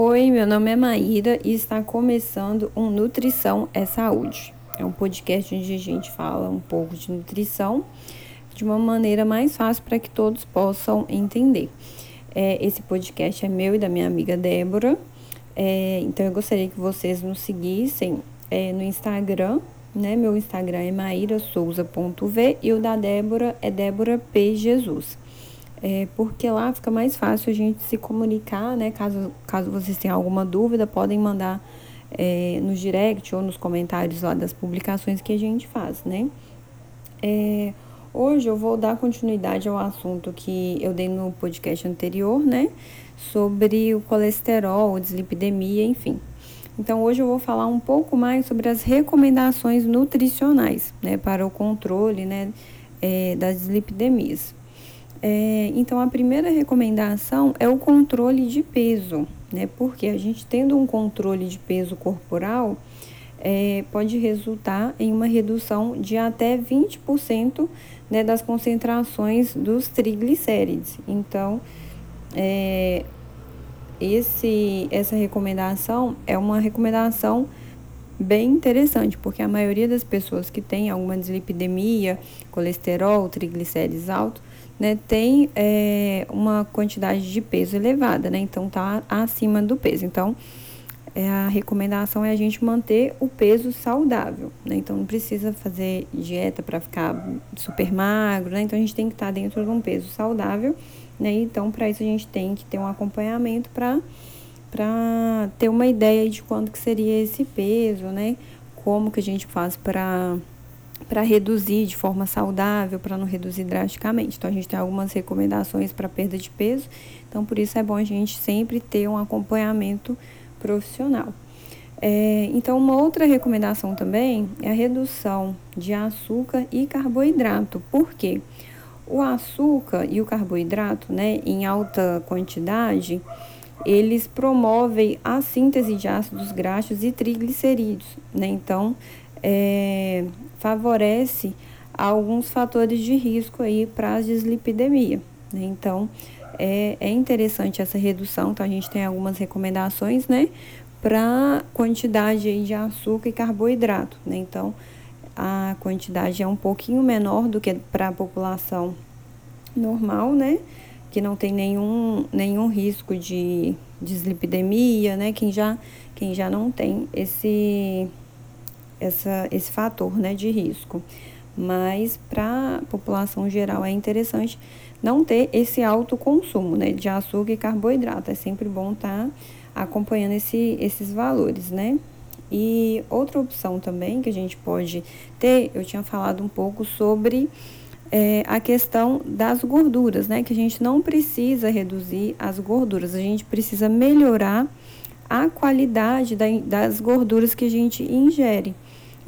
Oi, meu nome é Maíra e está começando um Nutrição é Saúde. É um podcast onde a gente fala um pouco de nutrição de uma maneira mais fácil para que todos possam entender. É, esse podcast é meu e da minha amiga Débora. É, então eu gostaria que vocês nos seguissem é, no Instagram, né? Meu Instagram é mairasouza.v e o da Débora é Débora P. Jesus é, porque lá fica mais fácil a gente se comunicar, né? Caso, caso vocês tenham alguma dúvida, podem mandar é, no direct ou nos comentários lá das publicações que a gente faz, né? É, hoje eu vou dar continuidade ao assunto que eu dei no podcast anterior, né? Sobre o colesterol, dislipidemia, enfim. Então hoje eu vou falar um pouco mais sobre as recomendações nutricionais, né? Para o controle, né? É, das dislipidemias. É, então, a primeira recomendação é o controle de peso, né? Porque a gente tendo um controle de peso corporal, é, pode resultar em uma redução de até 20% né, das concentrações dos triglicérides. Então, é, esse, essa recomendação é uma recomendação bem interessante, porque a maioria das pessoas que tem alguma dislipidemia, colesterol, triglicérides altos, né, tem é, uma quantidade de peso elevada, né? Então tá acima do peso. Então é, a recomendação é a gente manter o peso saudável, né? Então não precisa fazer dieta para ficar super magro, né? Então a gente tem que estar tá dentro de um peso saudável, né? Então para isso a gente tem que ter um acompanhamento para para ter uma ideia de quanto que seria esse peso, né? Como que a gente faz para para reduzir de forma saudável, para não reduzir drasticamente. Então, a gente tem algumas recomendações para perda de peso, então por isso é bom a gente sempre ter um acompanhamento profissional. É, então, uma outra recomendação também é a redução de açúcar e carboidrato. Por quê? O açúcar e o carboidrato, né, em alta quantidade, eles promovem a síntese de ácidos graxos e triglicerídeos, né? Então, é, favorece alguns fatores de risco aí para a dislipidemia. Né? Então, é, é interessante essa redução, então a gente tem algumas recomendações, né, para quantidade aí de açúcar e carboidrato, né? Então, a quantidade é um pouquinho menor do que para a população normal, né? Que não tem nenhum, nenhum risco de dislipidemia, né? Quem já, quem já não tem esse essa, esse fator né, de risco. Mas para a população geral é interessante não ter esse alto consumo né, de açúcar e carboidrato. É sempre bom estar tá acompanhando esse, esses valores, né? E outra opção também que a gente pode ter, eu tinha falado um pouco sobre é, a questão das gorduras, né? Que a gente não precisa reduzir as gorduras, a gente precisa melhorar a qualidade da, das gorduras que a gente ingere.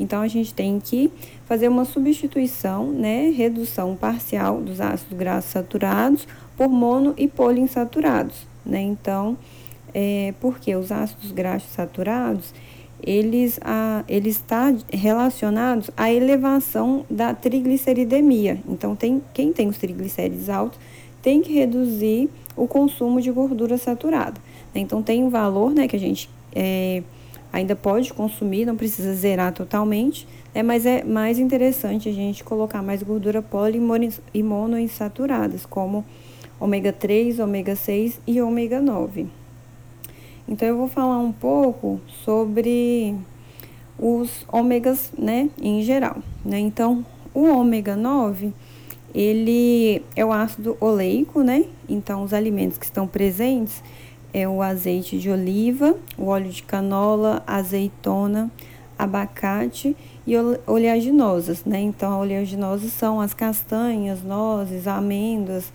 Então, a gente tem que fazer uma substituição, né, redução parcial dos ácidos graxos saturados por mono e poliinsaturados, né? Então, é, porque os ácidos graxos saturados, eles a, eles estão tá relacionados à elevação da trigliceridemia. Então, tem, quem tem os triglicérides altos tem que reduzir o consumo de gordura saturada. Então, tem um valor, né, que a gente é, ainda pode consumir, não precisa zerar totalmente, né? mas é mais interessante a gente colocar mais gordura poli e monoinsaturadas, como ômega 3, ômega 6 e ômega 9. Então eu vou falar um pouco sobre os ômegas, né, em geral, né? Então, o ômega 9, ele é o ácido oleico, né? Então, os alimentos que estão presentes é o azeite de oliva, o óleo de canola, azeitona, abacate e oleaginosas, né? Então, oleaginosas são as castanhas, nozes, amêndoas,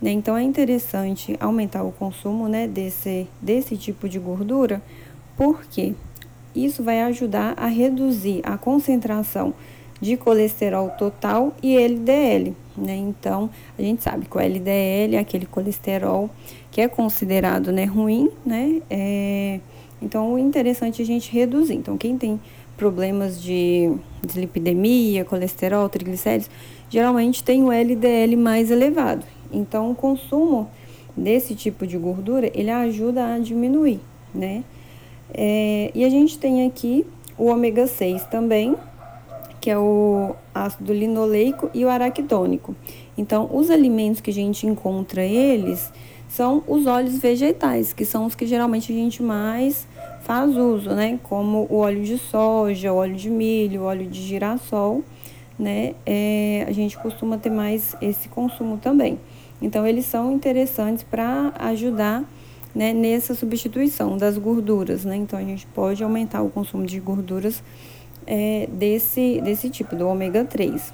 né? Então, é interessante aumentar o consumo, né, desse, desse tipo de gordura, porque isso vai ajudar a reduzir a concentração de colesterol total e LDL, né? Então, a gente sabe que o LDL é aquele colesterol que é considerado, né, ruim, né? É, então, o interessante é a gente reduzir. Então, quem tem problemas de dislipidemia, colesterol, triglicéridos, geralmente tem o LDL mais elevado. Então, o consumo desse tipo de gordura, ele ajuda a diminuir, né? É, e a gente tem aqui o ômega 6 também, que é o ácido linoleico e o araquidônico. Então, os alimentos que a gente encontra eles são os óleos vegetais, que são os que geralmente a gente mais faz uso, né? Como o óleo de soja, o óleo de milho, o óleo de girassol, né? É, a gente costuma ter mais esse consumo também. Então, eles são interessantes para ajudar né, nessa substituição das gorduras, né? Então, a gente pode aumentar o consumo de gorduras é, desse, desse tipo, do ômega 3.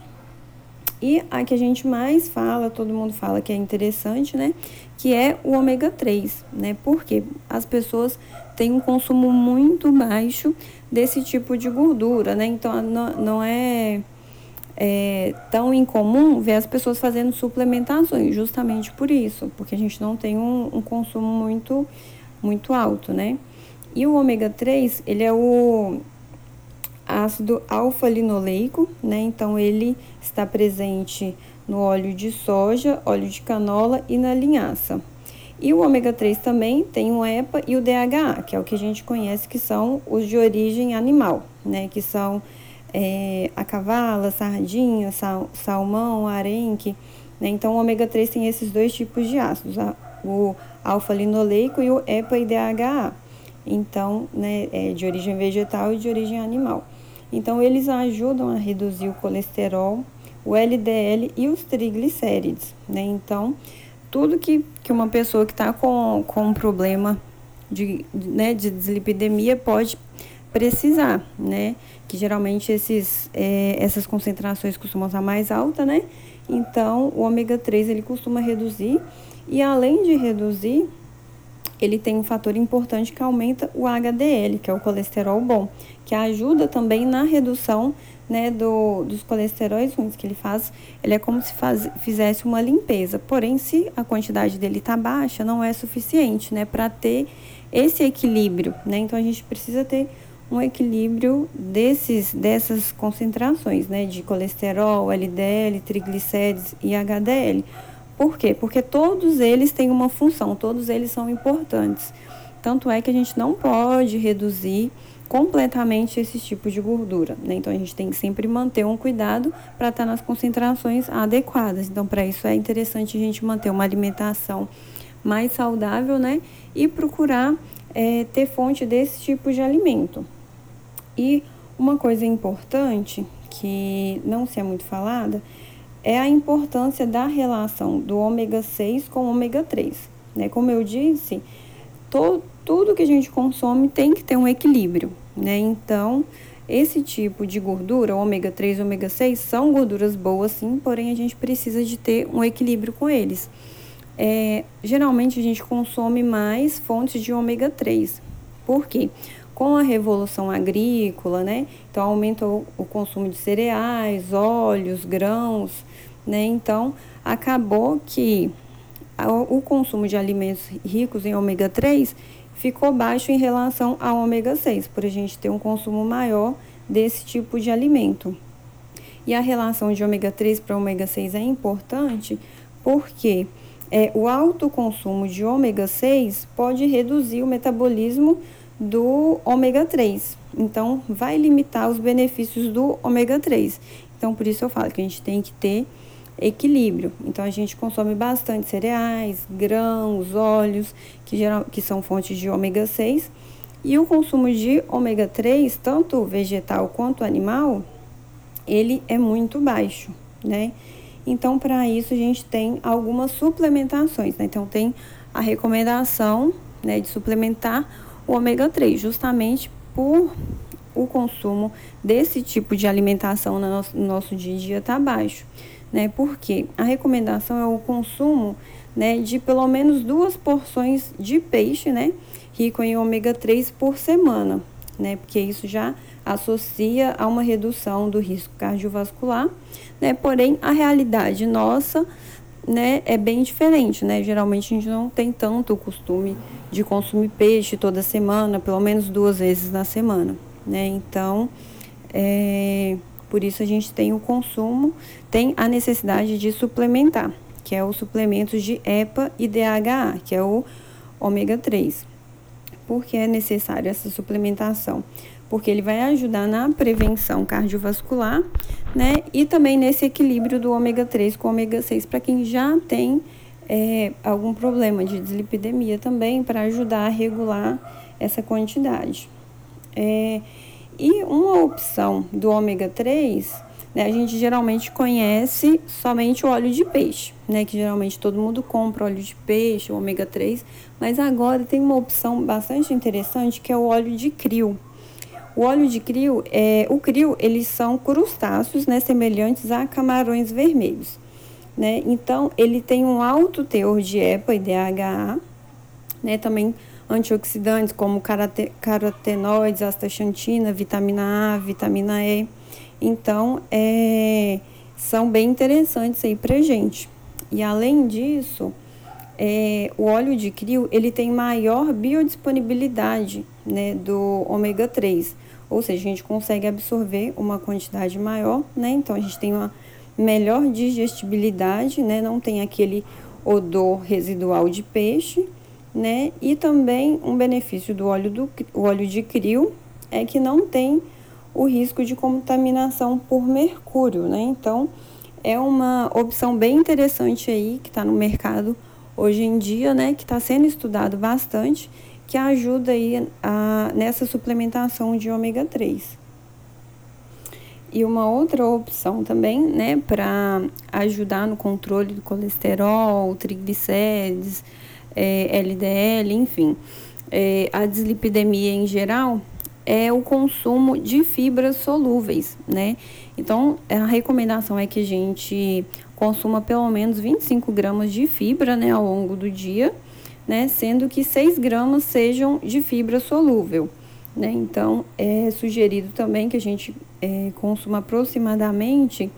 E a que a gente mais fala, todo mundo fala que é interessante, né? Que é o ômega 3, né? Porque as pessoas têm um consumo muito baixo desse tipo de gordura, né? Então não, não é, é tão incomum ver as pessoas fazendo suplementações, justamente por isso, porque a gente não tem um, um consumo muito, muito alto, né? E o ômega 3, ele é o ácido alfa-linoleico, né? Então ele está presente no óleo de soja, óleo de canola e na linhaça. E o ômega 3 também tem o EPA e o DHA, que é o que a gente conhece que são os de origem animal, né? Que são é, a cavala, sardinha, sal, salmão, arenque. Né? Então, o ômega 3 tem esses dois tipos de ácidos, o alfa-linoleico e o EPA e DHA. Então, né, é de origem vegetal e de origem animal. Então, eles ajudam a reduzir o colesterol, o LDL e os triglicérides, né? Então, tudo que, que uma pessoa que está com, com um problema de, né, de dislipidemia pode precisar, né? Que geralmente esses, é, essas concentrações costumam estar mais altas, né? Então, o ômega 3 ele costuma reduzir e além de reduzir, ele tem um fator importante que aumenta o HDL, que é o colesterol bom, que ajuda também na redução né, do, dos colesteróis ruins que ele faz. Ele é como se faz, fizesse uma limpeza. Porém, se a quantidade dele está baixa, não é suficiente né, para ter esse equilíbrio. Né? Então, a gente precisa ter um equilíbrio desses, dessas concentrações né, de colesterol, LDL, triglicérides e HDL por quê? Porque todos eles têm uma função, todos eles são importantes. Tanto é que a gente não pode reduzir completamente esse tipo de gordura, né? Então a gente tem que sempre manter um cuidado para estar tá nas concentrações adequadas. Então para isso é interessante a gente manter uma alimentação mais saudável, né? E procurar é, ter fonte desse tipo de alimento. E uma coisa importante que não se é muito falada é a importância da relação do ômega 6 com ômega 3. Né? Como eu disse, to, tudo que a gente consome tem que ter um equilíbrio. Né? Então, esse tipo de gordura, ômega 3 e ômega 6, são gorduras boas sim, porém a gente precisa de ter um equilíbrio com eles. É, geralmente a gente consome mais fontes de ômega 3. Por quê? Com a revolução agrícola, né? Então aumentou o consumo de cereais, óleos, grãos, né? Então acabou que o consumo de alimentos ricos em ômega 3 ficou baixo em relação ao ômega 6, por a gente ter um consumo maior desse tipo de alimento. E a relação de ômega 3 para ômega 6 é importante porque é, o alto consumo de ômega 6 pode reduzir o metabolismo do ômega 3. Então, vai limitar os benefícios do ômega 3. Então, por isso eu falo que a gente tem que ter equilíbrio. Então, a gente consome bastante cereais, grãos, óleos, que, geral, que são fontes de ômega 6. E o consumo de ômega 3, tanto vegetal quanto animal, ele é muito baixo, né? Então, para isso, a gente tem algumas suplementações, né? Então, tem a recomendação né, de suplementar o ômega 3, justamente por o consumo desse tipo de alimentação no nosso, no nosso dia a dia está baixo. Né? Porque a recomendação é o consumo né, de pelo menos duas porções de peixe, né, rico em ômega 3 por semana, né? Porque isso já associa a uma redução do risco cardiovascular, né? Porém, a realidade nossa né, é bem diferente, né? Geralmente a gente não tem tanto o costume de consumir peixe toda semana, pelo menos duas vezes na semana, né? Então, é, por isso a gente tem o consumo, tem a necessidade de suplementar, que é os suplementos de EPA e DHA, que é o ômega 3. Por que é necessário essa suplementação? Porque ele vai ajudar na prevenção cardiovascular, né? E também nesse equilíbrio do ômega 3 com ômega 6 para quem já tem é, algum problema de dislipidemia também, para ajudar a regular essa quantidade. É, e uma opção do ômega 3 né, a gente geralmente conhece somente o óleo de peixe, né? Que geralmente todo mundo compra óleo de peixe, ômega 3, mas agora tem uma opção bastante interessante que é o óleo de krill. O óleo de krill, é, o krill, eles são crustáceos, né, semelhantes a camarões vermelhos, né? Então, ele tem um alto teor de EPA e DHA, né? Também antioxidantes como carotenoides, astaxantina, vitamina A, vitamina E. Então, é, são bem interessantes aí pra gente. E além disso, é, o óleo de krill, ele tem maior biodisponibilidade, né, do ômega 3. Ou seja, a gente consegue absorver uma quantidade maior, né? Então, a gente tem uma melhor digestibilidade, né? Não tem aquele odor residual de peixe, né? E também um benefício do óleo, do, o óleo de krill é que não tem o risco de contaminação por mercúrio, né? Então, é uma opção bem interessante aí que está no mercado hoje em dia, né? Que está sendo estudado bastante, que ajuda aí a, nessa suplementação de ômega 3. E uma outra opção também, né, para ajudar no controle do colesterol, triglicérides, é, LDL, enfim, é, a dislipidemia em geral, é o consumo de fibras solúveis, né? Então, a recomendação é que a gente consuma pelo menos 25 gramas de fibra, né, ao longo do dia, né? Sendo que 6 gramas sejam de fibra solúvel, né? Então, é sugerido também que a gente é, consuma aproximadamente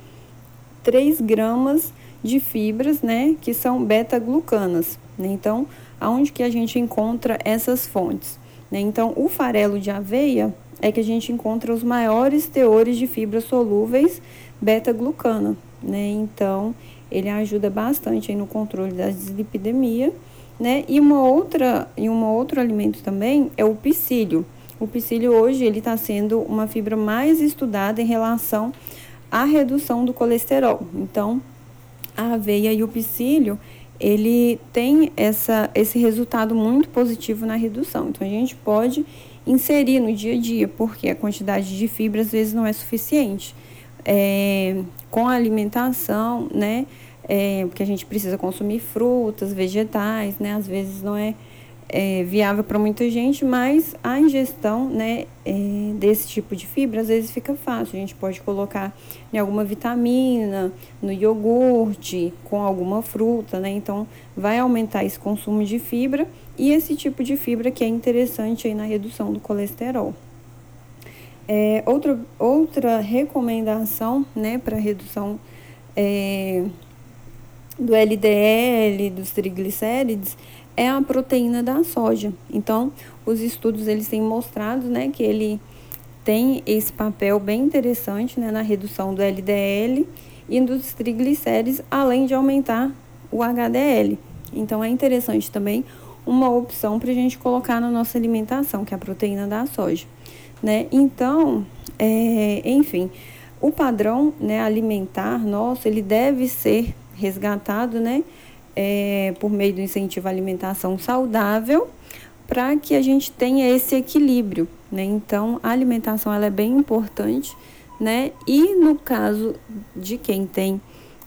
3 gramas de fibras, né, que são beta-glucanas, né? Então, aonde que a gente encontra essas fontes? Né? Então, o farelo de aveia é que a gente encontra os maiores teores de fibras solúveis beta-glucana. Né? Então, ele ajuda bastante no controle da dislipidemia. Né? E, uma outra, e um outro alimento também é o psyllium. O psyllium hoje ele está sendo uma fibra mais estudada em relação à redução do colesterol. Então, a aveia e o psyllium ele tem essa, esse resultado muito positivo na redução. Então, a gente pode inserir no dia a dia, porque a quantidade de fibra às vezes não é suficiente. É, com a alimentação, né? É, porque a gente precisa consumir frutas, vegetais, né? Às vezes não é é, viável para muita gente, mas a ingestão né, é, desse tipo de fibra às vezes fica fácil. A gente pode colocar em alguma vitamina, no iogurte, com alguma fruta, né? Então vai aumentar esse consumo de fibra e esse tipo de fibra que é interessante aí na redução do colesterol. É, outra, outra recomendação né, para redução é, do LDL, dos triglicérides, é a proteína da soja. Então, os estudos eles têm mostrado, né, que ele tem esse papel bem interessante, né, na redução do LDL e dos triglicérides, além de aumentar o HDL. Então, é interessante também uma opção para a gente colocar na nossa alimentação, que é a proteína da soja, né? Então, é, enfim, o padrão, né, alimentar nosso, ele deve ser resgatado, né? É, por meio do incentivo à alimentação saudável, para que a gente tenha esse equilíbrio, né? Então, a alimentação ela é bem importante, né? E no caso de quem tem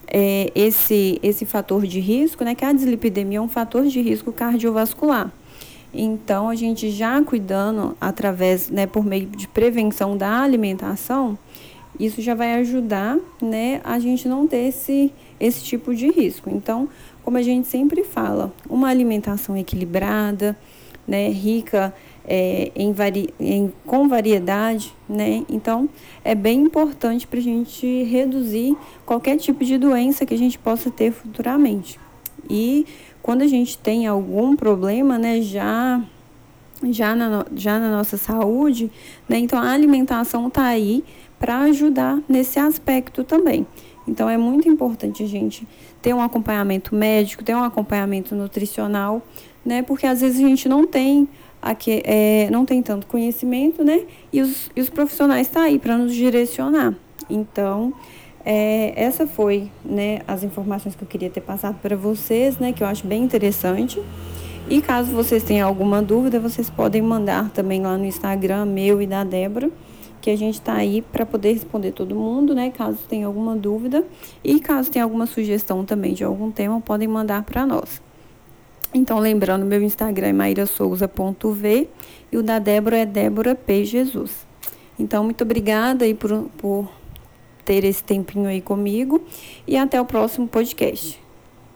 é, esse, esse fator de risco, né? Que a dislipidemia é um fator de risco cardiovascular. Então, a gente já cuidando através, né, por meio de prevenção da alimentação, isso já vai ajudar, né, a gente não ter esse, esse tipo de risco. Então, como a gente sempre fala, uma alimentação equilibrada, né, rica é, em vari, em, com variedade, né? Então é bem importante para a gente reduzir qualquer tipo de doença que a gente possa ter futuramente. E quando a gente tem algum problema, né, já já na, já na nossa saúde, né? Então a alimentação está aí para ajudar nesse aspecto também. Então é muito importante a gente ter um acompanhamento médico, ter um acompanhamento nutricional, né? Porque às vezes a gente não tem aqui, é, não tem tanto conhecimento, né? E os, e os profissionais estão tá aí para nos direcionar. Então, é, essa foi, né, as informações que eu queria ter passado para vocês, né? Que eu acho bem interessante. E caso vocês tenham alguma dúvida, vocês podem mandar também lá no Instagram meu e da Débora, que a gente está aí para poder responder todo mundo, né? Caso tenha alguma dúvida. E caso tenha alguma sugestão também de algum tema, podem mandar para nós. Então, lembrando, meu Instagram é mairasouza.v e o da Débora é Débora P. Jesus. Então, muito obrigada aí por, por ter esse tempinho aí comigo e até o próximo podcast.